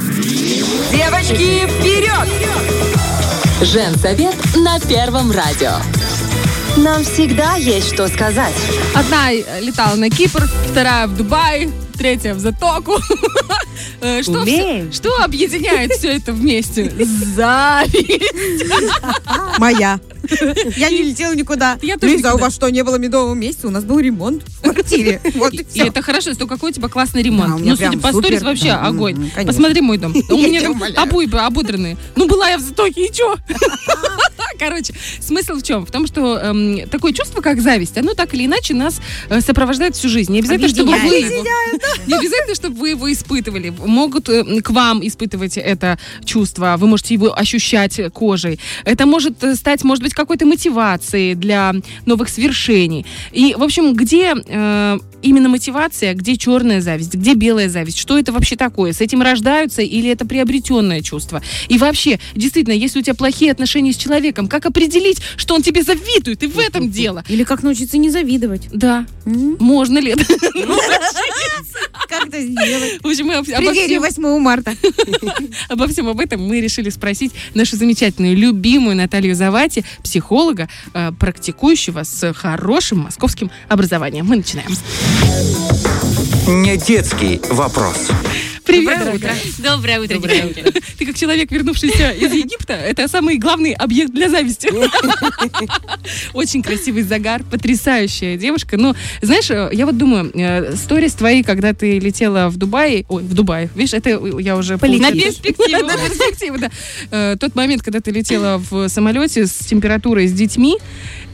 Девочки, вперед! Женсовет на Первом радио. Нам всегда есть что сказать. Одна э, летала на Кипр, вторая в Дубай, третья в Затоку. Э, Что, Умеем. всё- что объединяет все это вместе? Зависть. Моя. Я не летела никуда. Я тоже Лиза, у вас что, не было медового месяца? У нас был ремонт в квартире. Вот и И все. это хорошо, что какой у тебя классный ремонт. Ну, судя по сторис, вообще огонь. Посмотри мой дом. У меня там обои ободранные. Ну, была я в Затоке, и чё? Короче, смысл в чем? В том, что эм, такое чувство, как зависть, оно так или иначе нас э, сопровождает всю жизнь. Не обязательно, чтобы вы его, не обязательно, чтобы вы его испытывали. Могут э, к вам испытывать это чувство. Вы можете его ощущать кожей. Это может э, стать, может быть, какой-то мотивацией для новых свершений. И, в общем, где э, именно мотивация, где черная зависть, где белая зависть? Что это вообще такое? С этим рождаются или это приобретенное чувство? И вообще, действительно, если у тебя плохие отношения с человеком, как определить, что он тебе завидует? И в этом дело. Или как научиться не завидовать? Да, М? можно ли это? Как это сделать? В общем, мы обо всем, 8 марта. обо всем об этом мы решили спросить нашу замечательную, любимую Наталью Завати, психолога, э, практикующего с хорошим московским образованием. Мы начинаем. Не детский вопрос. Привет, Доброе дорогая. Доброе утро, девчонки. Ты как человек, вернувшийся из Египта, это самый главный объект для зависти. Очень красивый загар, потрясающая девушка. Но, знаешь, э, я вот думаю, э, сторис твои, когда ты летела в Дубае, ой, в Дубае, видишь, это я уже... На перспективу. На перспективу, да. Э, Тот момент, когда ты летела в самолете с температурой, с детьми,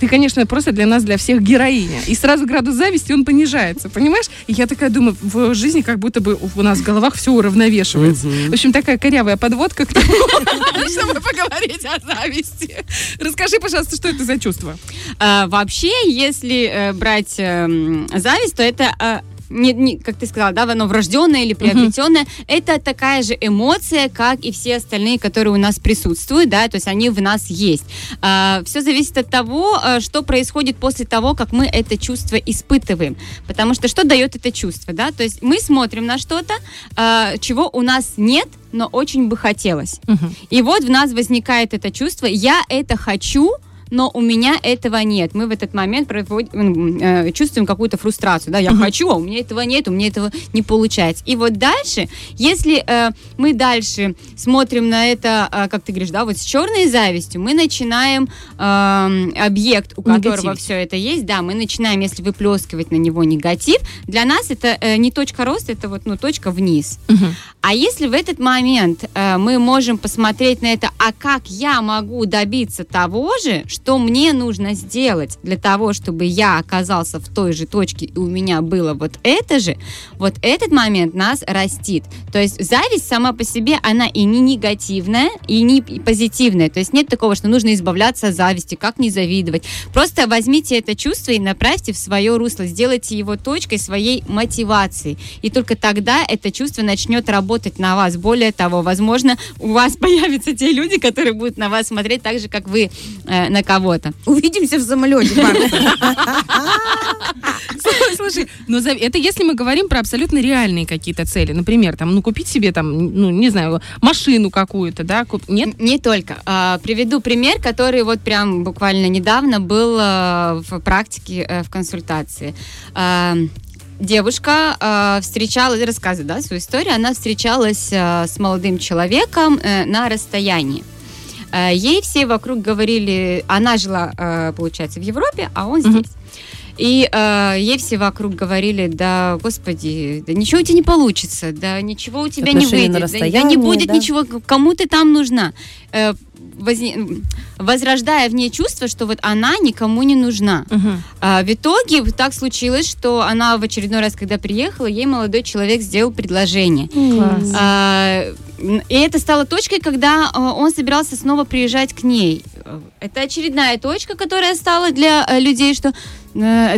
ты, конечно, просто для нас, для всех героиня. И сразу градус зависти, он понижается, понимаешь? И я такая думаю, в жизни как будто бы у нас в головах все уравновешивается. В общем, такая корявая подводка к тому, чтобы поговорить о зависти. Расскажи, пожалуйста, что это за чувство? А, Вообще, если э, брать эм, зависть, то это э, не, не- как ты сказала, да, оно врожденное или приобретенное, это такая же эмоция, как и все остальные, которые у нас присутствуют, да, то есть они в нас есть. все зависит от того, э, что происходит после того, как мы это чувство испытываем. Потому что что дает это чувство, да, то есть мы смотрим на что-то, э, чего у нас нет, но очень бы хотелось. И вот в нас возникает это чувство, я это хочу, но у меня этого нет. Мы в этот момент проводим, э, чувствуем какую-то фрустрацию. Да, я хочу, а у меня этого нет, у меня этого не получается. И вот дальше, если э, мы дальше смотрим на это, э, как ты говоришь, да, вот с черной завистью, мы начинаем эм, объект, у которого все это есть, да, мы начинаем, если выплескивать на него негатив, для нас это э, не точка роста, это вот, ну, точка вниз. А если в этот момент э, мы можем посмотреть на это, а как я могу добиться того же, что мне нужно сделать для того, чтобы я оказался в той же точке и у меня было вот это же, вот этот момент нас растит. То есть зависть сама по себе, она и не негативная, и не позитивная. То есть нет такого, что нужно избавляться от зависти, как не завидовать. Просто возьмите это чувство и направьте в свое русло, сделайте его точкой своей мотивации. И только тогда это чувство начнет работать на вас. Более того, возможно, у вас появятся те люди, которые будут на вас смотреть так же, как вы э, на кого-то. Увидимся в самолете. Слушай, зави- это если мы говорим про абсолютно реальные какие-то цели. Например, там, ну, купить себе там, ну, не знаю, машину какую-то, да? куп- Нет? Не только. А, приведу пример, который вот прям буквально недавно был а, в практике, э, в консультации. А, Девушка э, встречалась, рассказывает да, свою историю, она встречалась э, с молодым человеком э, на расстоянии. Э, ей все вокруг говорили, она жила, э, получается, в Европе, а он здесь. И э, ей все вокруг говорили, да, господи, да ничего у тебя не получится, да ничего у тебя не Отношения на выйдет, да- да, не будет да. ничего, кому ты там нужна. Э, возне- возрождая в ней чувство, что вот она никому не нужна. Мгм. А, в итоге так случилось, что она в очередной раз, когда приехала, ей молодой человек сделал предложение. Класс. А, и это стало точкой, когда а, он собирался снова приезжать к ней. э, это очередная точка, которая стала для э, людей, что э,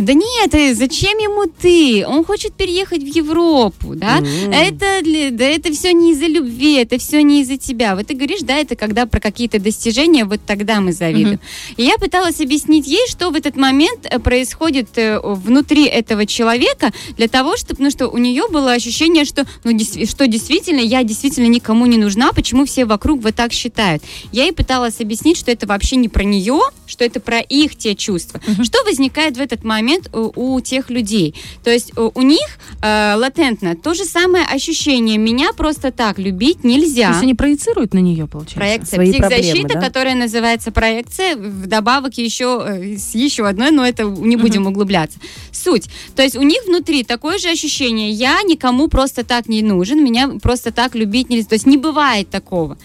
да нет, э, зачем ему ты? Он хочет переехать в Европу, да? Это, для- да это все не из-за любви, это все не из-за тебя. Вот ты говоришь, да, это когда про какие-то достижения, вот тогда мы завидуем. И я пыталась объяснить ей, что в этот момент э, происходит э, внутри этого человека для того, чтобы, ну, что у нее было ощущение, что, ну, что действительно я действительно никому не нужна, почему все вокруг вот так считают. Я ей пыталась объяснить, что это вообще не про нее, что это про их те чувства. Что возникает в этот момент у, у тех людей? То есть у, у них э, латентно то же самое ощущение. Меня просто так любить То нельзя. есть они проецируют на нее, получается? Проекция Свои психзащита, проблемы, да? которая называется проекция, вдобавок еще э, с еще одной, но это не будем углубляться. Суть. То есть у них внутри такое же ощущение, я никому просто так не нужен, меня просто так любить нельзя. То есть не бывает такого.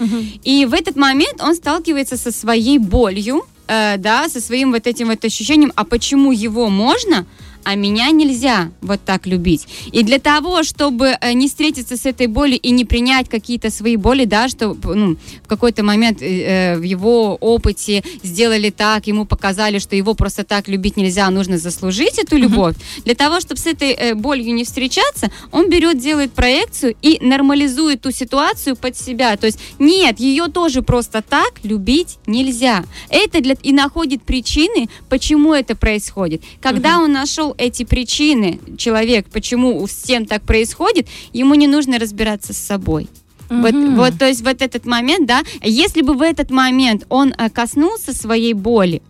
И в этот момент он сталкивается со своей болью, э, да, со своим вот этим вот ощущением, а почему его можно, а меня нельзя вот так любить. И для того, чтобы э, не встретиться с этой болью и не принять какие-то свои боли, да, что ну, в какой-то момент э, э, в его опыте сделали так, ему показали, что его просто так любить нельзя, а нужно заслужить эту любовь. Для того, чтобы с этой э, болью не встречаться, он берет, делает проекцию и нормализует ту ситуацию под себя. То есть нет, ее тоже просто так любить нельзя. Это для и находит причины, почему это происходит. Когда он нашел эти причины, человек, почему с тем так происходит, ему не нужно разбираться с собой. Вот, Мгм. вот, то есть вот этот момент, да, если бы в этот момент он э, коснулся своей боли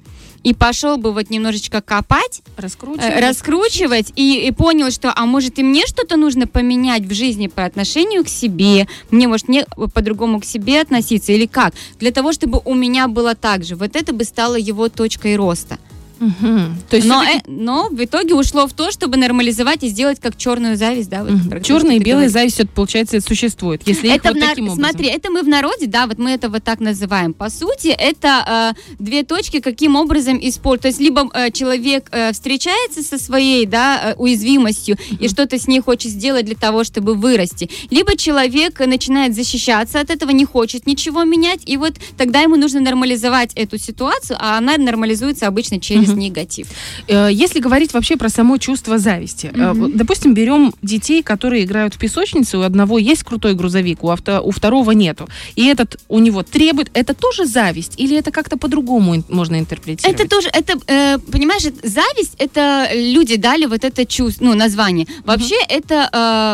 и пошел бы вот немножечко копать, э, раскручивать и, и понял, что, а может и мне что-то нужно поменять в жизни по отношению к себе, мне может не по-другому к себе относиться или как, для того, чтобы у меня было так же. Вот это бы стало его точкой роста. Мгм. То есть но, э, но в итоге ушло в то, чтобы нормализовать и сделать как черную зависть, да, вот то, Черная и белая зависть, это, получается, существует. Если Это вот в нар- таким образом. Смотри, это мы в народе, да, вот мы это вот так называем. По сути, это э, две точки, каким образом использовать. То есть либо э, человек э, встречается со своей, да, э, уязвимостью и что-то с ней хочет сделать для того, чтобы вырасти, либо человек начинает защищаться от этого, не хочет ничего менять, и вот тогда ему нужно нормализовать эту ситуацию, а она нормализуется обычно через Мгм. негатив. Э, Если говорить вообще про само чувство зависти, э, допустим, берем детей, которые играют в песочнице, у одного есть крутой грузовик, у, авто- у второго нету, и этот у него требует, это тоже зависть, или это как-то по-другому можно интерпретировать? Это тоже, это, э, понимаешь, это- зависть, это люди дали вот это чувство, ну, название. Вообще, это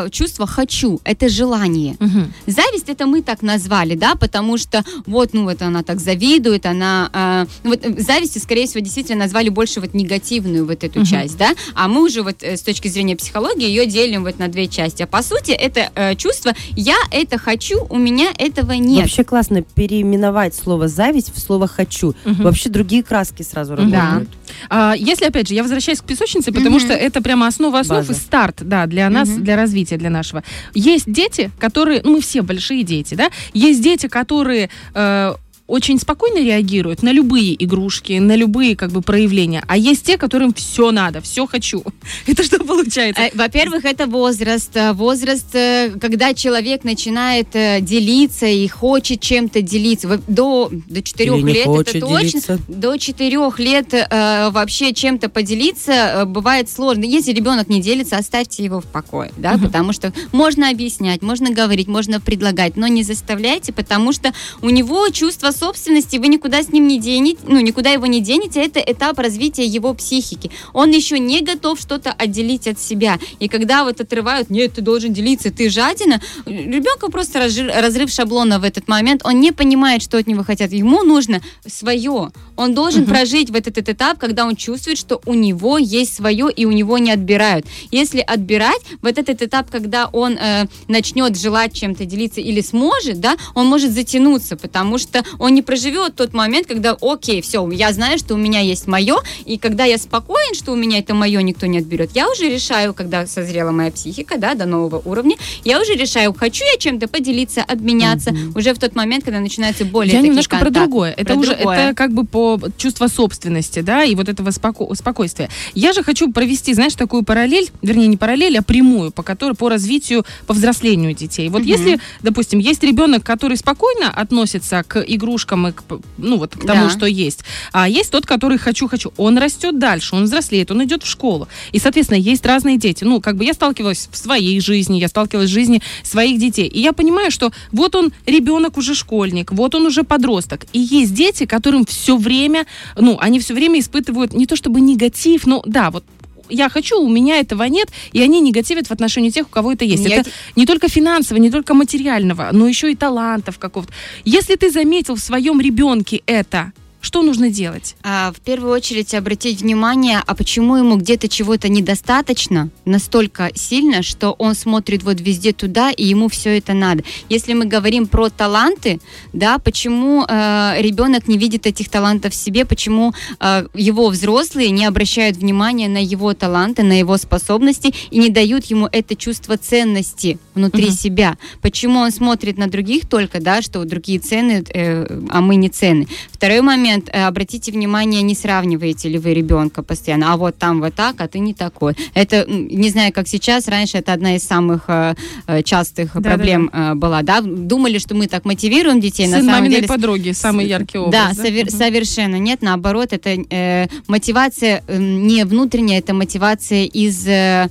э, чувство «хочу», это желание. Мгм. Зависть это мы так назвали, да, потому что вот, ну, вот она так завидует, она... э, ну, вот зависти, скорее всего, действительно назвали больше вот негативную вот эту Мгм. часть, да, а мы уже вот э, с точки зрения психологии ее делим вот на две части. А по сути, это э, чувство «я это хочу, у меня этого нет». Вообще классно переименовать слово зависть в слово хочу. Мгм. Вообще другие краски сразу Да. работают. А, если, опять же, я возвращаюсь к песочнице, потому Мгм. что это прямо основа основ База. и старт, да, для нас, Мгм. для развития, для нашего. Есть дети, которые, ну, мы все большие дети, да, есть дети, которые э, очень спокойно реагируют на любые игрушки, на любые как бы проявления, а есть те, которым все надо, все хочу. Это что получается? Э, Во-первых, это возраст. Э, Возраст, э, когда человек начинает э, делиться и хочет чем-то делиться. До, до 4 Или не лет хочет это точно. делиться. До 4 лет э, вообще чем-то поделиться э, бывает сложно. Если ребенок не делится, оставьте его в покое. Да? Мгм. Потому что можно объяснять, можно говорить, можно предлагать, но не заставляйте, потому что у него чувство собственности, вы никуда с ним не денете, ну, никуда его не денете, это этап развития его психики. Он еще не готов что-то отделить от себя. И когда вот отрывают, нет, ты должен делиться, ты жадина, ребенка просто разрыв шаблона в этот момент, он не понимает, что от него хотят. Ему нужно свое. Он должен Мгм. прожить вот этот этап, когда он чувствует, что у него есть свое и у него не отбирают. Если отбирать, вот этот этап, когда он э, начнет желать чем-то делиться или сможет, да, он может затянуться, потому что он не проживет тот момент, когда, окей, все, я знаю, что у меня есть мое, и когда я спокоен, что у меня это мое никто не отберет, я уже решаю, когда созрела моя психика, да, до нового уровня, я уже решаю, хочу я чем-то поделиться, обменяться, уже в тот момент, когда начинаются более Я немножко про контакты. другое. Это Про уже другое. это как бы по чувство собственности, да, и вот этого споко- спокойствия. Я же хочу провести, знаешь, такую параллель, вернее, не параллель, а прямую, по которой по развитию, по взрослению детей. Вот Мгм. если, допустим, есть ребенок, который спокойно относится к игрушкам игрушкам и к, ну вот к тому, Да. что есть. А есть тот, который хочу-хочу. Он растет дальше, он взрослеет, он идет в школу. И, соответственно, есть разные дети. Ну, как бы я сталкивалась в своей жизни, я сталкивалась в жизни своих детей. И я понимаю, что вот он ребенок уже школьник, вот он уже подросток. И есть дети, которым все время, ну, они все время испытывают не то чтобы негатив, но да, вот я хочу, у меня этого нет, и они негативят в отношении тех, у кого это есть. Я это не только финансово, не только материального, но еще и талантов какого-то. Если ты заметил в своем ребенке это, что нужно делать? А, в первую очередь обратить внимание, а почему ему где-то чего-то недостаточно настолько сильно, что он смотрит вот везде туда, и ему все это надо. Если мы говорим про таланты, да, почему э, ребенок не видит этих талантов в себе, почему э, его взрослые не обращают внимания на его таланты, на его способности и не дают ему это чувство ценности внутри Мгм. себя. Почему он смотрит на других только, да, что другие цены, э, а мы не цены. Второй момент, э, обратите внимание, не сравниваете ли вы ребенка постоянно, а вот там вот так, а ты не такой. Это, не знаю, как сейчас, раньше это одна из самых э, э, частых Да-да-да. проблем э, была, да, думали, что мы так мотивируем детей, на Сын самом маминой деле... подруги, самый яркий образ. Да, совер- совершенно нет. Наоборот, это э, мотивация не внутренняя, это мотивация из э,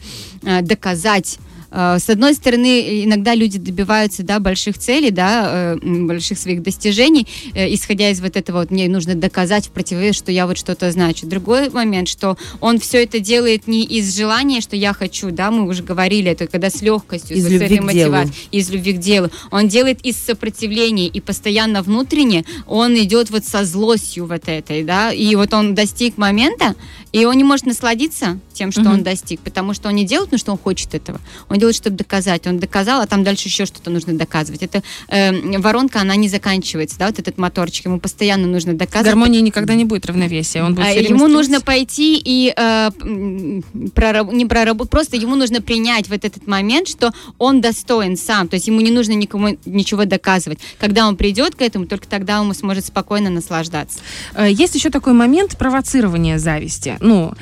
доказать. Э, С одной стороны, иногда люди добиваются да, больших целей, да, э, больших своих достижений, э, исходя из вот этого, вот, мне нужно доказать в противовес, что я вот что-то значу. Другой момент, что он все это делает не из желания, что я хочу, да, мы уже говорили, это когда с легкостью, Из с этой мотивацией, из любви к делу. Он делает из сопротивления и постоянно внутренне он идет вот со злостью вот этой, да, и вот он достиг момента, и он не может насладиться тем, что Мгм. он достиг, потому что он не делает, потому что он хочет этого. Он делает, чтобы доказать. Он доказал, а там дальше еще что-то нужно доказывать. Это э, воронка, она не заканчивается, да, вот этот моторчик, ему постоянно нужно доказывать. гармонии никогда не будет равновесия. Он будет А Ему стремиться- нужно пойти и э, прораб- не проработать, просто ему нужно принять вот этот момент, что он достоин сам, то есть ему не нужно никому ничего доказывать. Когда он придет к этому, только тогда он сможет спокойно наслаждаться. Э, Есть еще такой момент провоцирования зависти. Ну,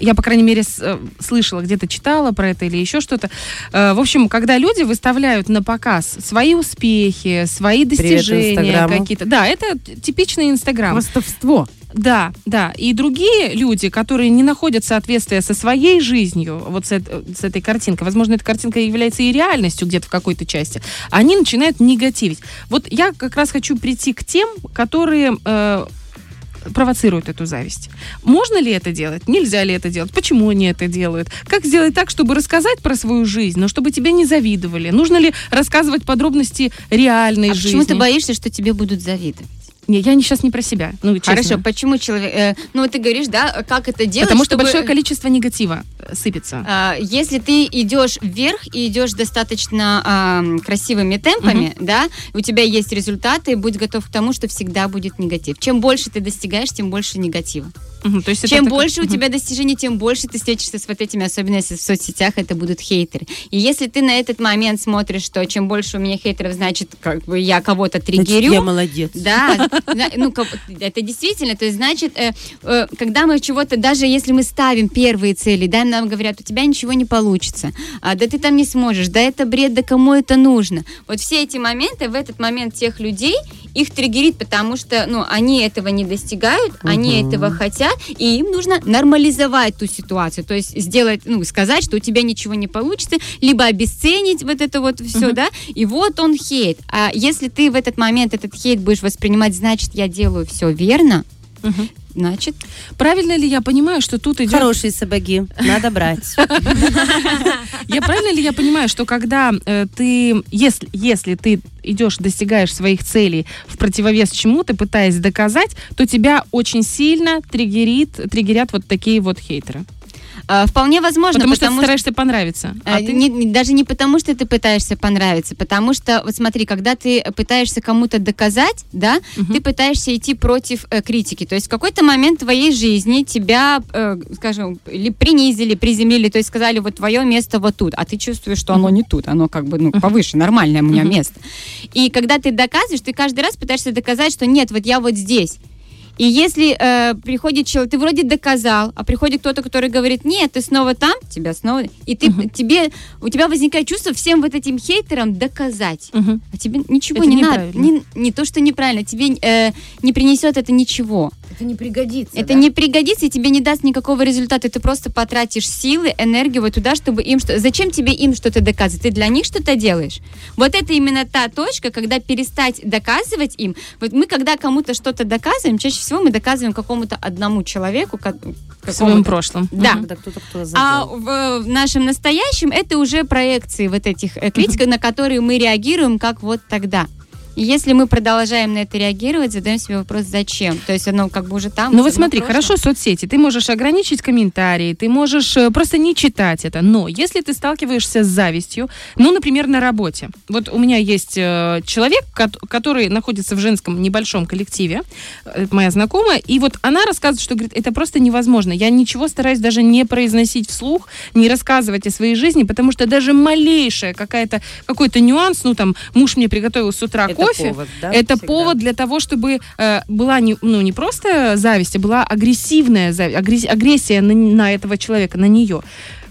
я, по крайней мере, э, слышала, где-то читала про это или еще что-то. Э, в общем, когда люди выставляют на показ свои успехи, свои достижения какие-то. Да, это типичный Инстаграм. Хвастовство. Да, да. И другие люди, которые не находят соответствия со своей жизнью, вот с, с этой картинкой, возможно, эта картинка является и реальностью где-то в какой-то части, они начинают негативить. Вот я как раз хочу прийти к тем, которые э, провоцируют эту зависть. Можно ли это делать? Нельзя ли это делать? Почему они это делают? Как сделать так, чтобы рассказать про свою жизнь, но чтобы тебе не завидовали? Нужно ли рассказывать подробности реальной а жизни? почему ты боишься, что тебе будут завидовать? Не, я не, сейчас не про себя. Ну, честно. Хорошо, почему человек... э, ну, ты говоришь, да, как это делать, Потому что чтобы- большое количество негатива э, сыпется. А, Если ты идешь вверх и идешь достаточно ам, красивыми темпами, да, у тебя есть результаты, будь готов к тому, что всегда будет негатив. Чем больше ты достигаешь, тем больше негатива. Мгм, то есть это Чем такой- больше у Мгм. тебя достижений, тем больше ты встретишься с вот этими, особенно если в соцсетях это будут хейтеры. И если ты на этот момент смотришь, что чем больше у меня хейтеров, значит, как бы я кого-то Значит, триггерю. я молодец. Да, ну, это действительно, то есть, значит, э, э, когда мы чего-то, даже если мы ставим первые цели, да, нам говорят, у тебя ничего не получится, а, да ты там не сможешь, да это бред, да кому это нужно. Вот все эти моменты, в этот момент тех людей, их триггерит, потому что, ну, они этого не достигают, они этого хотят, и им нужно нормализовать ту ситуацию, то есть сделать, ну, сказать, что у тебя ничего не получится, либо обесценить вот это вот все, да, и вот он хейт. А если ты в этот момент этот хейт будешь воспринимать, значит, я делаю все верно, Мгм. значит, Правильно ли я понимаю, что тут идет... Хорошие сапоги, надо брать. Я правильно ли я понимаю, что когда э, ты, если, если ты идешь, достигаешь своих целей в противовес чему-то, пытаясь доказать, то тебя очень сильно триггерит, триггерят вот такие вот хейтеры. А, вполне возможно, потому, что ты что стараешься понравиться. А А, ты- не- даже не потому, что ты пытаешься понравиться, потому что, вот смотри, когда ты пытаешься кому-то доказать, да, Мгм. ты пытаешься идти против э, критики. То есть в какой-то момент твоей жизни тебя, э, скажем, ли принизили, приземлили, то есть сказали, вот твое место вот тут, а ты чувствуешь, что оно не тут, оно как бы, ну, повыше, нормальное у меня место. И когда ты доказываешь, ты каждый раз пытаешься доказать, что нет, вот я вот здесь. И если э, приходит человек, ты вроде доказал, а приходит кто-то, который говорит, нет, ты снова там, тебя снова, и ты, тебе, у тебя возникает чувство всем вот этим хейтерам доказать. Мгм. А тебе ничего Это не надо. Не, не то, что неправильно, тебе э, не принесет это ничего. Это не пригодится. Это не пригодится и тебе не даст никакого результата. Ты просто потратишь силы, энергию вот туда, чтобы им что... Зачем тебе им что-то доказывать? Ты для них что-то делаешь? Вот это именно та точка, когда перестать доказывать им. Вот мы, когда кому-то что-то доказываем, чаще всего мы доказываем какому-то одному человеку, ка- В своем прошлом. Да. Когда кто-то кто А в, в нашем настоящем это уже проекции вот этих э, критик, на которые мы реагируем, как вот тогда. И если мы продолжаем на это реагировать, задаем себе вопрос, зачем? То есть оно как бы уже там. Ну вот смотри, прошлое. хорошо соцсети, ты можешь ограничить комментарии, ты можешь э, просто не читать это, но если ты сталкиваешься с завистью, ну, например, на работе. Вот у меня есть э, человек, кот- который находится в женском небольшом коллективе, это моя знакомая, и вот она рассказывает, что, говорит, это просто невозможно. Я ничего стараюсь даже не произносить вслух, не рассказывать о своей жизни, потому что даже малейшая какая-то, какой-то нюанс, ну, там, муж мне приготовил с утра Это кофе, повод, да, это всегда. повод для того, чтобы э, была не, ну, не просто зависть, а была агрессивная зави- агресс- агрессия на, на этого человека, на нее.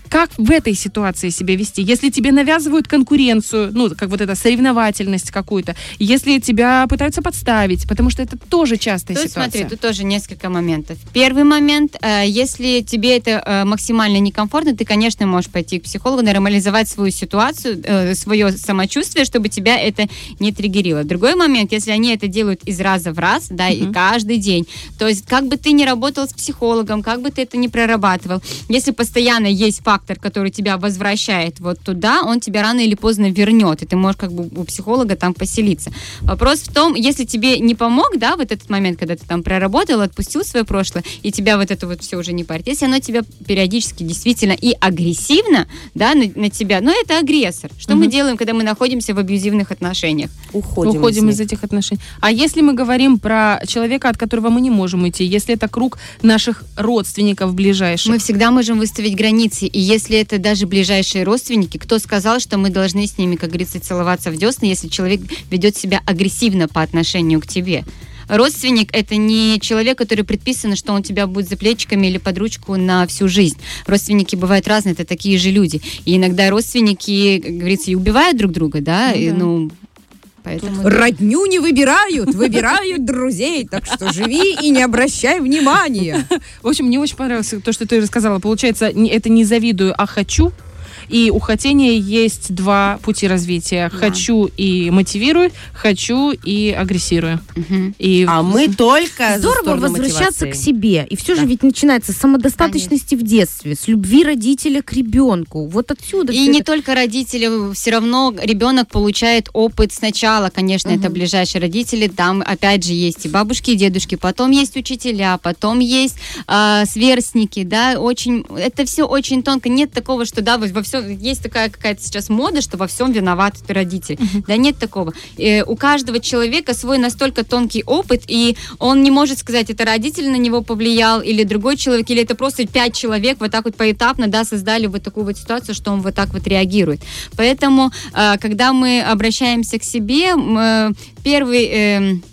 Как в этой ситуации себя вести? Если тебе навязывают конкуренцию, ну, как вот эта соревновательность какую-то, если тебя пытаются подставить, потому что это тоже частая Тут ситуация. смотри, тут тоже несколько моментов. Первый момент, э, если тебе это э, максимально некомфортно, ты, конечно, можешь пойти к психологу, нормализовать свою ситуацию, э, свое самочувствие, чтобы тебя это не триггерило. Другой момент, если они это делают из раза в раз, да, и каждый день, то есть как бы ты ни работал с психологом, как бы ты это ни прорабатывал, если постоянно есть фактор, который тебя возвращает вот туда, он тебя рано или поздно вернет, и ты можешь как бы у психолога там поселиться. Вопрос в том, если тебе не помог, да, вот этот момент, когда ты там проработал, отпустил свое прошлое, и тебя вот это вот все уже не парит, если оно тебя периодически действительно и агрессивно, да, на, на тебя, но это агрессор. Что мы Мгм. делаем, когда мы находимся в абьюзивных отношениях? Уходим, Уходим из, из этих отношений. А если мы говорим про человека, от которого мы не можем уйти, если это круг наших родственников ближайших, Мы всегда можем выставить границы, и если это даже ближайшие родственники, кто сказал, что мы должны с ними, как говорится, целоваться в десны, если человек ведет себя агрессивно по отношению к тебе? Родственник – это не человек, который предписано, что он тебя будет за плечиками или под ручку на всю жизнь. Родственники бывают разные, это такие же люди. И иногда родственники, как говорится, и убивают друг друга, да, Ну и, да. ну, поэтому... Родню не выбирают, выбирают друзей. Так что живи и не обращай внимания. В общем, мне очень понравилось то, что ты рассказала. Получается, не- это не завидую, а хочу. И у хотения есть два пути развития. Хочу и мотивирую, хочу и агрессирую. Мгм. И А мы только Здорово возвращаться мотивации. к себе. И все Да. же ведь начинается с самодостаточности в детстве, с любви родителя к ребенку. Вот отсюда И не это. только родители, все равно ребенок получает опыт сначала, конечно, это ближайшие родители, там опять же есть и бабушки, и дедушки, потом есть учителя, потом есть а, сверстники, да, очень, это все очень тонко, нет такого, что, да, во есть такая какая-то сейчас мода, что во всем виноват родитель, да, нет такого. Э, у каждого человека свой настолько тонкий опыт, и он не может сказать, это родитель на него повлиял, или другой человек, или это просто пять человек вот так вот поэтапно, да, создали вот такую вот ситуацию, что он вот так вот реагирует. Поэтому, э, когда мы обращаемся к себе, э, первый, эм,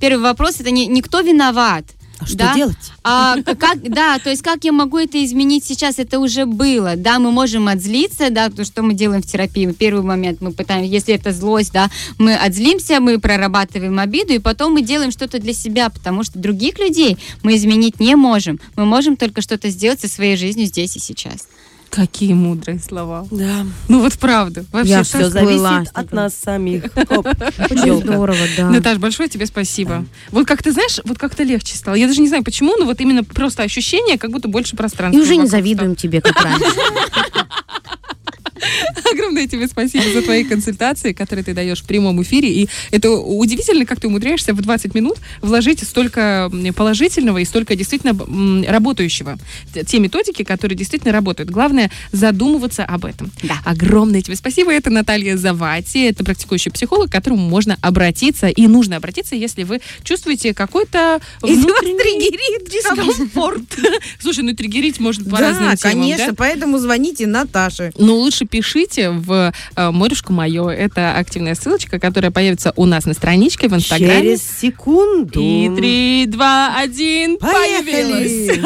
первый вопрос это не, не кто виноват, А что да? делать? а как, да, то есть как я могу это изменить сейчас? Это уже было, да, мы можем отзлиться, да, то, что мы делаем в терапии. Первый момент мы пытаемся, если это злость, да, мы отзлимся, мы прорабатываем обиду, и потом мы делаем что-то для себя, потому что других людей мы изменить не можем. Мы можем только что-то сделать со своей жизнью здесь и сейчас. Какие мудрые слова. Да. Ну вот правда. Вообще Я. Все зависит от нас самих. Очень здорово, да. Наташ, большое тебе спасибо. Вот как ты знаешь, вот как-то легче стало. Я даже не знаю почему, но вот именно просто ощущение, как будто больше пространства. И уже не завидуем тебе, как раньше. Огромное тебе спасибо за твои консультации, которые ты даешь в прямом эфире. И это удивительно, как ты умудряешься в 20 минут вложить столько положительного и столько действительно работающего. Те методики, которые действительно работают. Главное задумываться об этом. Да. Огромное тебе спасибо. Это Наталья Завати. Это практикующий психолог, к которому можно обратиться. И нужно обратиться, если вы чувствуете какой-то внутренний дискомфорт. Слушай, ну триггерить можно по Да, разным темам, конечно, да? поэтому звоните Наташе. Но лучше пишите в э, «Морюшку мое». Это активная ссылочка, которая появится у нас на страничке в Инстаграме. Через секунду. И три, два, один, появилась.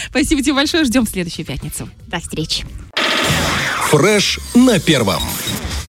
Спасибо тебе большое, ждем в следующую пятницу. До встречи. Фреш на первом.